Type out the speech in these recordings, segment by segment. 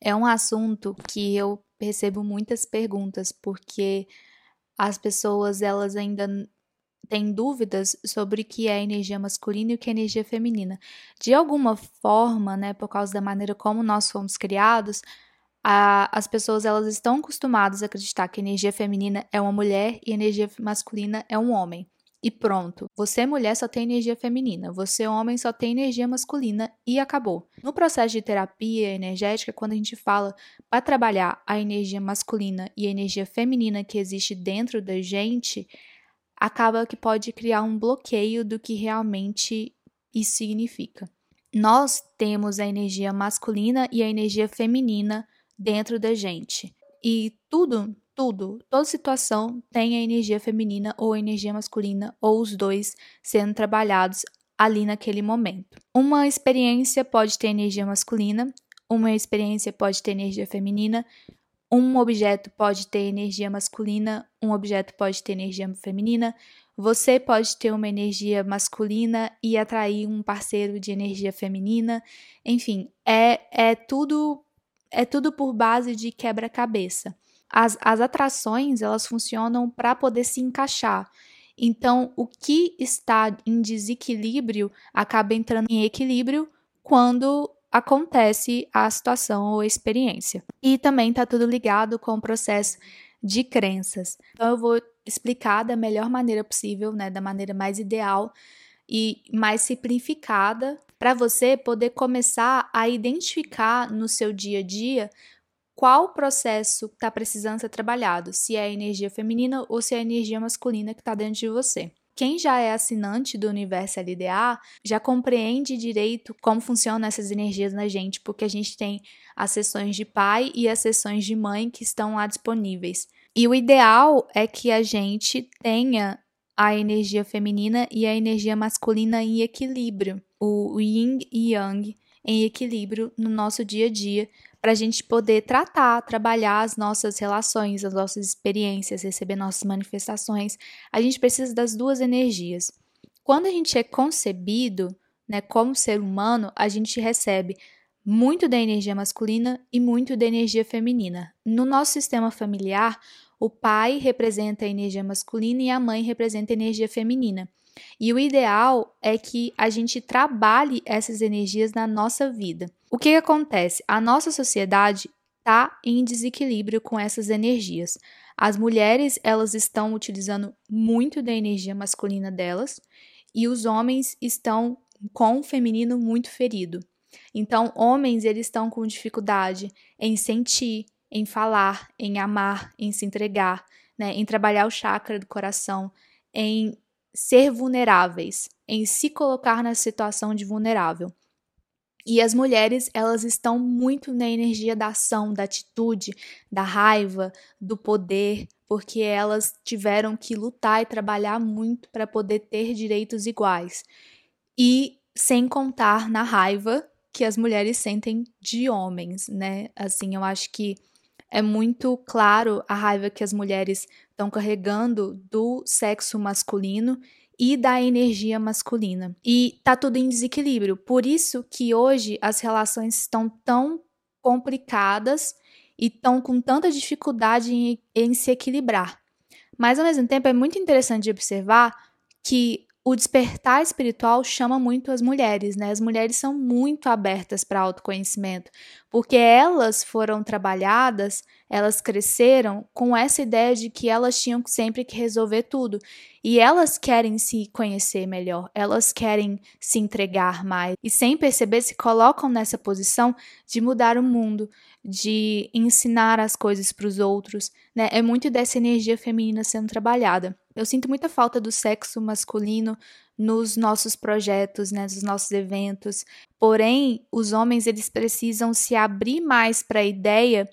É um assunto que eu recebo muitas perguntas porque as pessoas elas ainda têm dúvidas sobre o que é energia masculina e o que é energia feminina. De alguma forma, né, por causa da maneira como nós fomos criados, a, as pessoas elas estão acostumadas a acreditar que energia feminina é uma mulher e energia masculina é um homem e pronto. Você, mulher, só tem energia feminina, você, homem, só tem energia masculina e acabou. No processo de terapia energética, quando a gente fala para trabalhar a energia masculina e a energia feminina que existe dentro da gente, acaba que pode criar um bloqueio do que realmente isso significa. Nós temos a energia masculina e a energia feminina dentro da gente. E tudo tudo, toda situação tem a energia feminina ou a energia masculina, ou os dois sendo trabalhados ali naquele momento. Uma experiência pode ter energia masculina, uma experiência pode ter energia feminina, um objeto pode ter energia masculina, um objeto pode ter energia feminina. Você pode ter uma energia masculina e atrair um parceiro de energia feminina. Enfim, é, é tudo é tudo por base de quebra-cabeça as, as atrações elas funcionam para poder se encaixar. Então, o que está em desequilíbrio acaba entrando em equilíbrio quando acontece a situação ou a experiência. E também está tudo ligado com o processo de crenças. Então, eu vou explicar da melhor maneira possível, né, da maneira mais ideal e mais simplificada, para você poder começar a identificar no seu dia a dia qual processo está precisando ser trabalhado, se é a energia feminina ou se é a energia masculina que está dentro de você. Quem já é assinante do Universo LDA já compreende direito como funcionam essas energias na gente, porque a gente tem as sessões de pai e as sessões de mãe que estão lá disponíveis. E o ideal é que a gente tenha a energia feminina e a energia masculina em equilíbrio, o yin e yang em equilíbrio no nosso dia a dia, para a gente poder tratar, trabalhar as nossas relações, as nossas experiências, receber nossas manifestações. A gente precisa das duas energias. Quando a gente é concebido, né, como ser humano, a gente recebe muito da energia masculina e muito da energia feminina. No nosso sistema familiar, o pai representa a energia masculina e a mãe representa a energia feminina. E o ideal é que a gente trabalhe essas energias na nossa vida. O que, que acontece? A nossa sociedade está em desequilíbrio com essas energias. As mulheres, elas estão utilizando muito da energia masculina delas e os homens estão com o feminino muito ferido. Então, homens, eles estão com dificuldade em sentir, em falar, em amar, em se entregar, né, em trabalhar o chakra do coração, em ser vulneráveis, em se colocar na situação de vulnerável. E as mulheres, elas estão muito na energia da ação, da atitude, da raiva, do poder, porque elas tiveram que lutar e trabalhar muito para poder ter direitos iguais. E sem contar na raiva que as mulheres sentem de homens, né? Assim, eu acho que é muito claro a raiva que as mulheres estão carregando do sexo masculino e da energia masculina. E tá tudo em desequilíbrio. Por isso que hoje as relações estão tão complicadas e estão com tanta dificuldade em, em se equilibrar. Mas ao mesmo tempo é muito interessante observar que o despertar espiritual chama muito as mulheres, né? As mulheres são muito abertas para autoconhecimento, porque elas foram trabalhadas, elas cresceram com essa ideia de que elas tinham sempre que resolver tudo. E elas querem se conhecer melhor, elas querem se entregar mais e sem perceber se colocam nessa posição de mudar o mundo, de ensinar as coisas para os outros, né? É muito dessa energia feminina sendo trabalhada. Eu sinto muita falta do sexo masculino nos nossos projetos, né, nos nossos eventos. Porém, os homens eles precisam se abrir mais para a ideia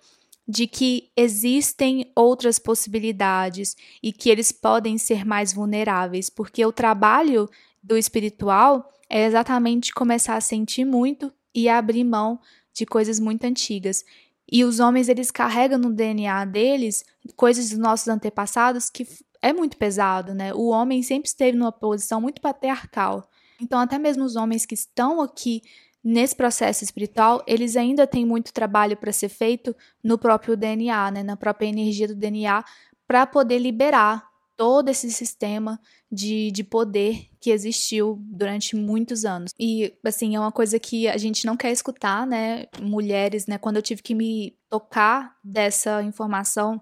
de que existem outras possibilidades e que eles podem ser mais vulneráveis, porque o trabalho do espiritual é exatamente começar a sentir muito e abrir mão de coisas muito antigas. E os homens eles carregam no DNA deles coisas dos nossos antepassados que é muito pesado, né? O homem sempre esteve numa posição muito patriarcal. Então, até mesmo os homens que estão aqui nesse processo espiritual, eles ainda têm muito trabalho para ser feito no próprio DNA, né? Na própria energia do DNA, para poder liberar todo esse sistema de, de poder que existiu durante muitos anos. E, assim, é uma coisa que a gente não quer escutar, né? Mulheres, né? Quando eu tive que me tocar dessa informação,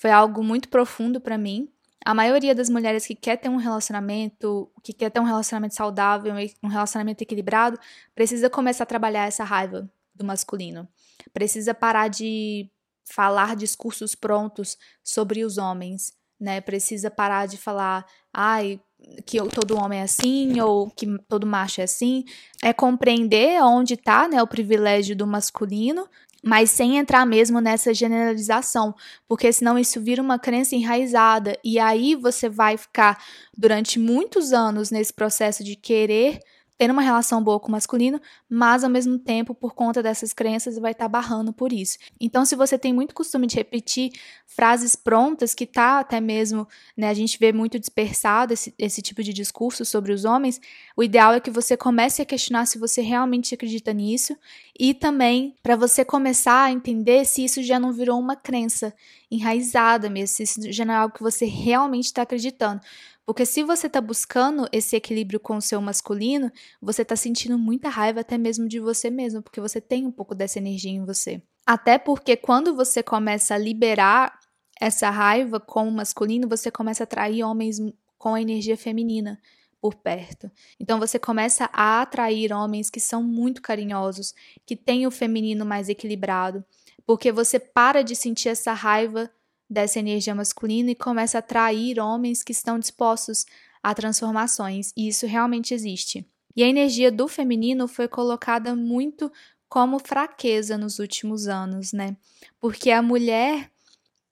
foi algo muito profundo para mim. A maioria das mulheres que quer ter um relacionamento, que quer ter um relacionamento saudável, um relacionamento equilibrado, precisa começar a trabalhar essa raiva do masculino. Precisa parar de falar discursos prontos sobre os homens, né? Precisa parar de falar, ai, que todo homem é assim ou que todo macho é assim. É compreender onde está, né, o privilégio do masculino mas sem entrar mesmo nessa generalização, porque senão isso vira uma crença enraizada e aí você vai ficar durante muitos anos nesse processo de querer ter uma relação boa com o masculino, mas ao mesmo tempo, por conta dessas crenças, vai estar tá barrando por isso. Então, se você tem muito costume de repetir frases prontas, que tá até mesmo, né, a gente vê muito dispersado esse, esse tipo de discurso sobre os homens, o ideal é que você comece a questionar se você realmente acredita nisso e também para você começar a entender se isso já não virou uma crença enraizada mesmo, se isso já não é algo que você realmente está acreditando. Porque se você está buscando esse equilíbrio com o seu masculino, você está sentindo muita raiva até mesmo de você mesmo, porque você tem um pouco dessa energia em você. Até porque quando você começa a liberar essa raiva com o masculino, você começa a atrair homens com a energia feminina por perto. Então você começa a atrair homens que são muito carinhosos, que têm o feminino mais equilibrado, porque você para de sentir essa raiva dessa energia masculina e começa a atrair homens que estão dispostos a transformações, e isso realmente existe. E a energia do feminino foi colocada muito como fraqueza nos últimos anos, né? Porque a mulher,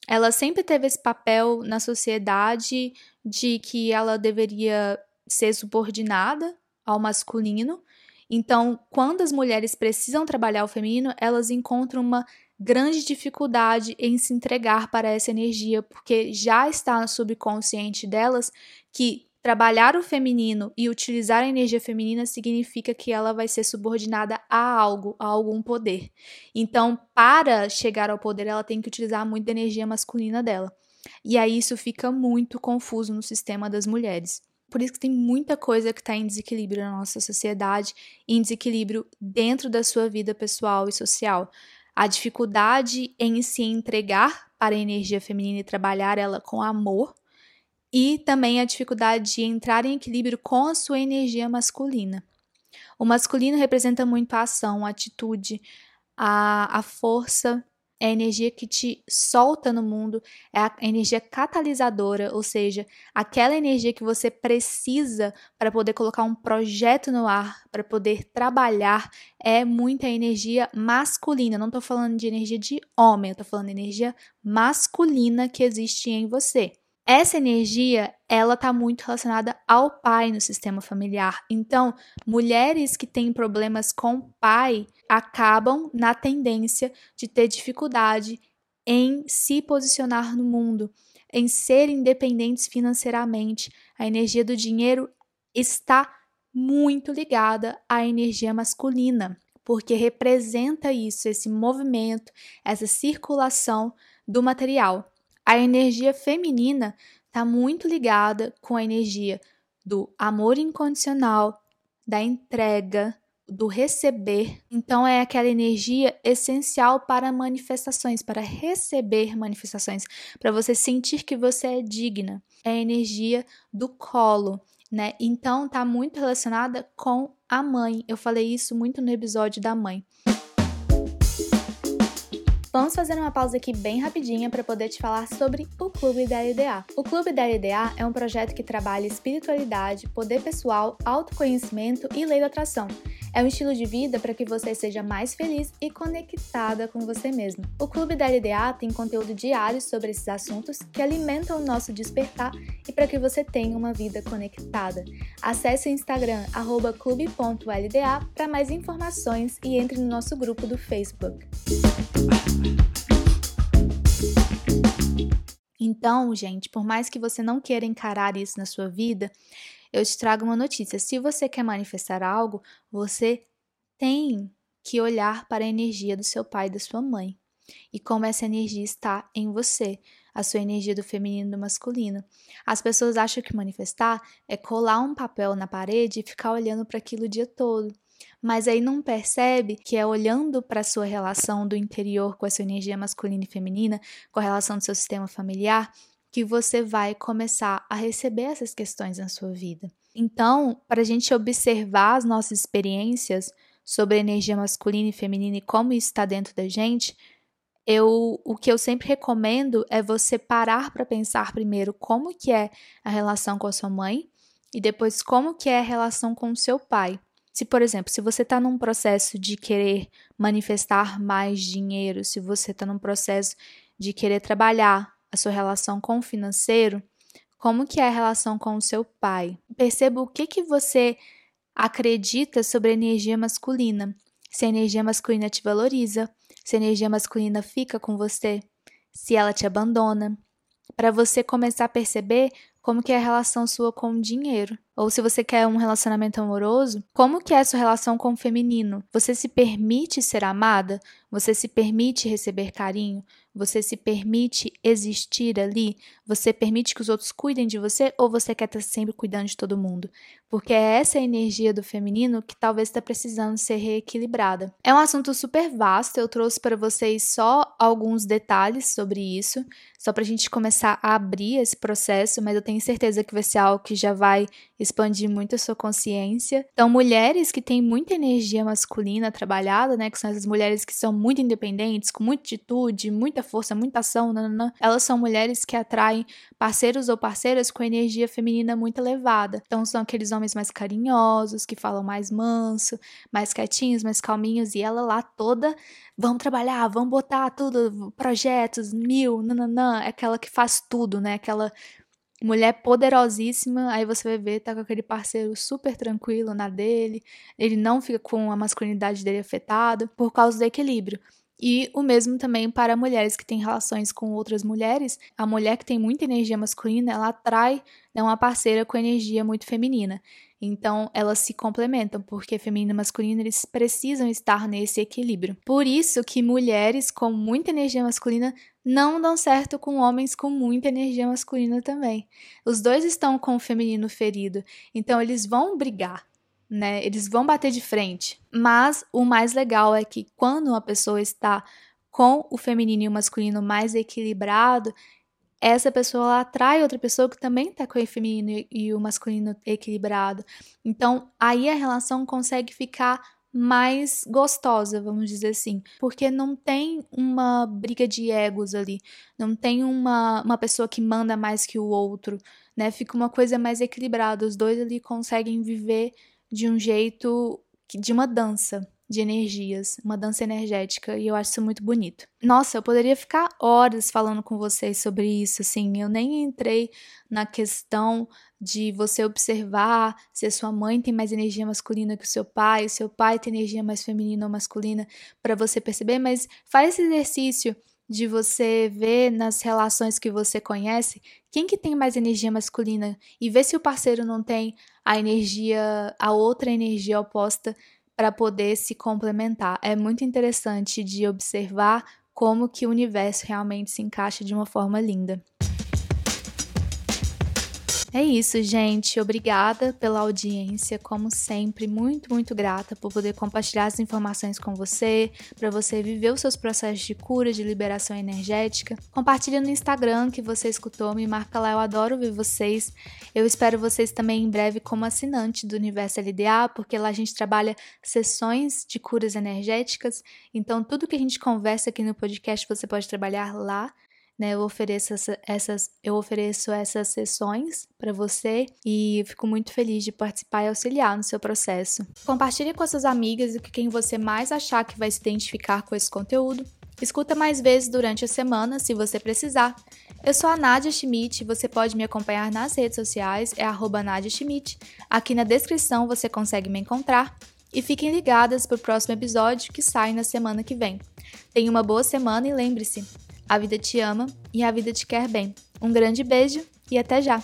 ela sempre teve esse papel na sociedade de que ela deveria ser subordinada ao masculino. Então, quando as mulheres precisam trabalhar o feminino, elas encontram uma grande dificuldade em se entregar para essa energia, porque já está no subconsciente delas que trabalhar o feminino e utilizar a energia feminina significa que ela vai ser subordinada a algo, a algum poder. Então, para chegar ao poder, ela tem que utilizar muito energia masculina dela. E aí isso fica muito confuso no sistema das mulheres. Por isso que tem muita coisa que está em desequilíbrio na nossa sociedade, em desequilíbrio dentro da sua vida pessoal e social a dificuldade em se entregar para a energia feminina e trabalhar ela com amor, e também a dificuldade de entrar em equilíbrio com a sua energia masculina. O masculino representa muito a ação, a atitude, a, a força é a energia que te solta no mundo, é a energia catalisadora, ou seja, aquela energia que você precisa para poder colocar um projeto no ar, para poder trabalhar, é muita energia masculina. não estou falando de energia de homem, eu estou falando de energia masculina que existe em você. Essa energia, ela está muito relacionada ao pai no sistema familiar. Então, mulheres que têm problemas com pai acabam na tendência de ter dificuldade em se posicionar no mundo, em ser independentes financeiramente. A energia do dinheiro está muito ligada à energia masculina, porque representa isso, esse movimento, essa circulação do material. A energia feminina está muito ligada com a energia do amor incondicional, da entrega, do receber. Então, é aquela energia essencial para manifestações, para receber manifestações, para você sentir que você é digna. É a energia do colo, né? Então, tá muito relacionada com a mãe. Eu falei isso muito no episódio da mãe. Vamos fazer uma pausa aqui bem rapidinha para poder te falar sobre o Clube da LDA. O Clube da LDA é um projeto que trabalha espiritualidade, poder pessoal, autoconhecimento e lei da atração. É um estilo de vida para que você seja mais feliz e conectada com você mesmo. O Clube da LDA tem conteúdo diário sobre esses assuntos que alimentam o nosso despertar e para que você tenha uma vida conectada. Acesse o Instagram clube.lda para mais informações e entre no nosso grupo do Facebook. Então, gente, por mais que você não queira encarar isso na sua vida, eu te trago uma notícia. Se você quer manifestar algo, você tem que olhar para a energia do seu pai e da sua mãe e como essa energia está em você, a sua energia do feminino e do masculino. As pessoas acham que manifestar é colar um papel na parede e ficar olhando para aquilo o dia todo. Mas aí não percebe que é olhando para a sua relação do interior com a sua energia masculina e feminina, com a relação do seu sistema familiar, que você vai começar a receber essas questões na sua vida. Então, para a gente observar as nossas experiências sobre energia masculina e feminina e como isso está dentro da gente, eu, o que eu sempre recomendo é você parar para pensar primeiro como que é a relação com a sua mãe e depois como que é a relação com o seu pai. Se, por exemplo, se você está num processo de querer manifestar mais dinheiro, se você está num processo de querer trabalhar a sua relação com o financeiro, como que é a relação com o seu pai. Perceba o que que você acredita sobre a energia masculina. Se a energia masculina te valoriza, se a energia masculina fica com você, se ela te abandona, para você começar a perceber como que é a relação sua com o dinheiro. Ou se você quer um relacionamento amoroso, como que é a sua relação com o feminino? Você se permite ser amada? Você se permite receber carinho? Você se permite existir ali? Você permite que os outros cuidem de você ou você quer estar sempre cuidando de todo mundo? Porque é essa energia do feminino que talvez está precisando ser reequilibrada. É um assunto super vasto, eu trouxe para vocês só alguns detalhes sobre isso, só para a gente começar a abrir esse processo, mas eu tenho certeza que vai ser algo que já vai expandir muito a sua consciência. Então, mulheres que têm muita energia masculina trabalhada, né, que são essas mulheres que são muito independentes, com muita atitude, muita força, muita ação, nanana, elas são mulheres que atraem parceiros ou parceiras com energia feminina muito elevada. Então, são aqueles homens mais carinhosos, que falam mais manso, mais quietinhos, mais calminhos, e ela lá toda, vamos trabalhar, vamos botar tudo, projetos, mil, nananã, é aquela que faz tudo, né? Aquela mulher poderosíssima, aí você vai ver, tá com aquele parceiro super tranquilo na dele, ele não fica com a masculinidade dele afetada por causa do equilíbrio. E o mesmo também para mulheres que têm relações com outras mulheres. A mulher que tem muita energia masculina, ela atrai né, uma parceira com energia muito feminina. Então, elas se complementam, porque feminino e masculino eles precisam estar nesse equilíbrio. Por isso que mulheres com muita energia masculina não dão certo com homens com muita energia masculina também. Os dois estão com o feminino ferido, então eles vão brigar, né? Eles vão bater de frente. Mas o mais legal é que quando uma pessoa está com o feminino e o masculino mais equilibrado, essa pessoa atrai outra pessoa que também está com o feminino e o masculino equilibrado. Então, aí a relação consegue ficar mais gostosa, vamos dizer assim, porque não tem uma briga de egos ali, não tem uma, uma pessoa que manda mais que o outro, né? Fica uma coisa mais equilibrada, os dois ali conseguem viver de um jeito de uma dança, de energias, uma dança energética, e eu acho isso muito bonito. Nossa, eu poderia ficar horas falando com vocês sobre isso, assim, eu nem entrei na questão de você observar se a sua mãe tem mais energia masculina que o seu pai, o seu pai tem energia mais feminina ou masculina, para você perceber, mas faz esse exercício de você ver nas relações que você conhece quem que tem mais energia masculina e ver se o parceiro não tem a energia, a outra energia oposta para poder se complementar. É muito interessante de observar como que o universo realmente se encaixa de uma forma linda. É isso, gente. Obrigada pela audiência, como sempre, muito, muito grata por poder compartilhar as informações com você, para você viver os seus processos de cura, de liberação energética. Compartilha no Instagram que você escutou, me marca lá, eu adoro ver vocês. Eu espero vocês também em breve como assinante do Universo LDA, porque lá a gente trabalha sessões de curas energéticas. Então, tudo que a gente conversa aqui no podcast você pode trabalhar lá né? Eu ofereço essa, essas, eu ofereço essas sessões para você e fico muito feliz de participar e auxiliar no seu processo. Compartilhe com suas amigas e com quem você mais achar que vai se identificar com esse conteúdo. Escuta mais vezes durante a semana, se você precisar. Eu sou a Nadia Schmidt, você pode me acompanhar nas redes sociais, é arroba Nadia Schmidt. Aqui na descrição você consegue me encontrar. E fiquem ligadas para o próximo episódio que sai na semana que vem. Tenha uma boa semana e lembre-se, a vida te ama e a vida te quer bem. Um grande beijo e até já!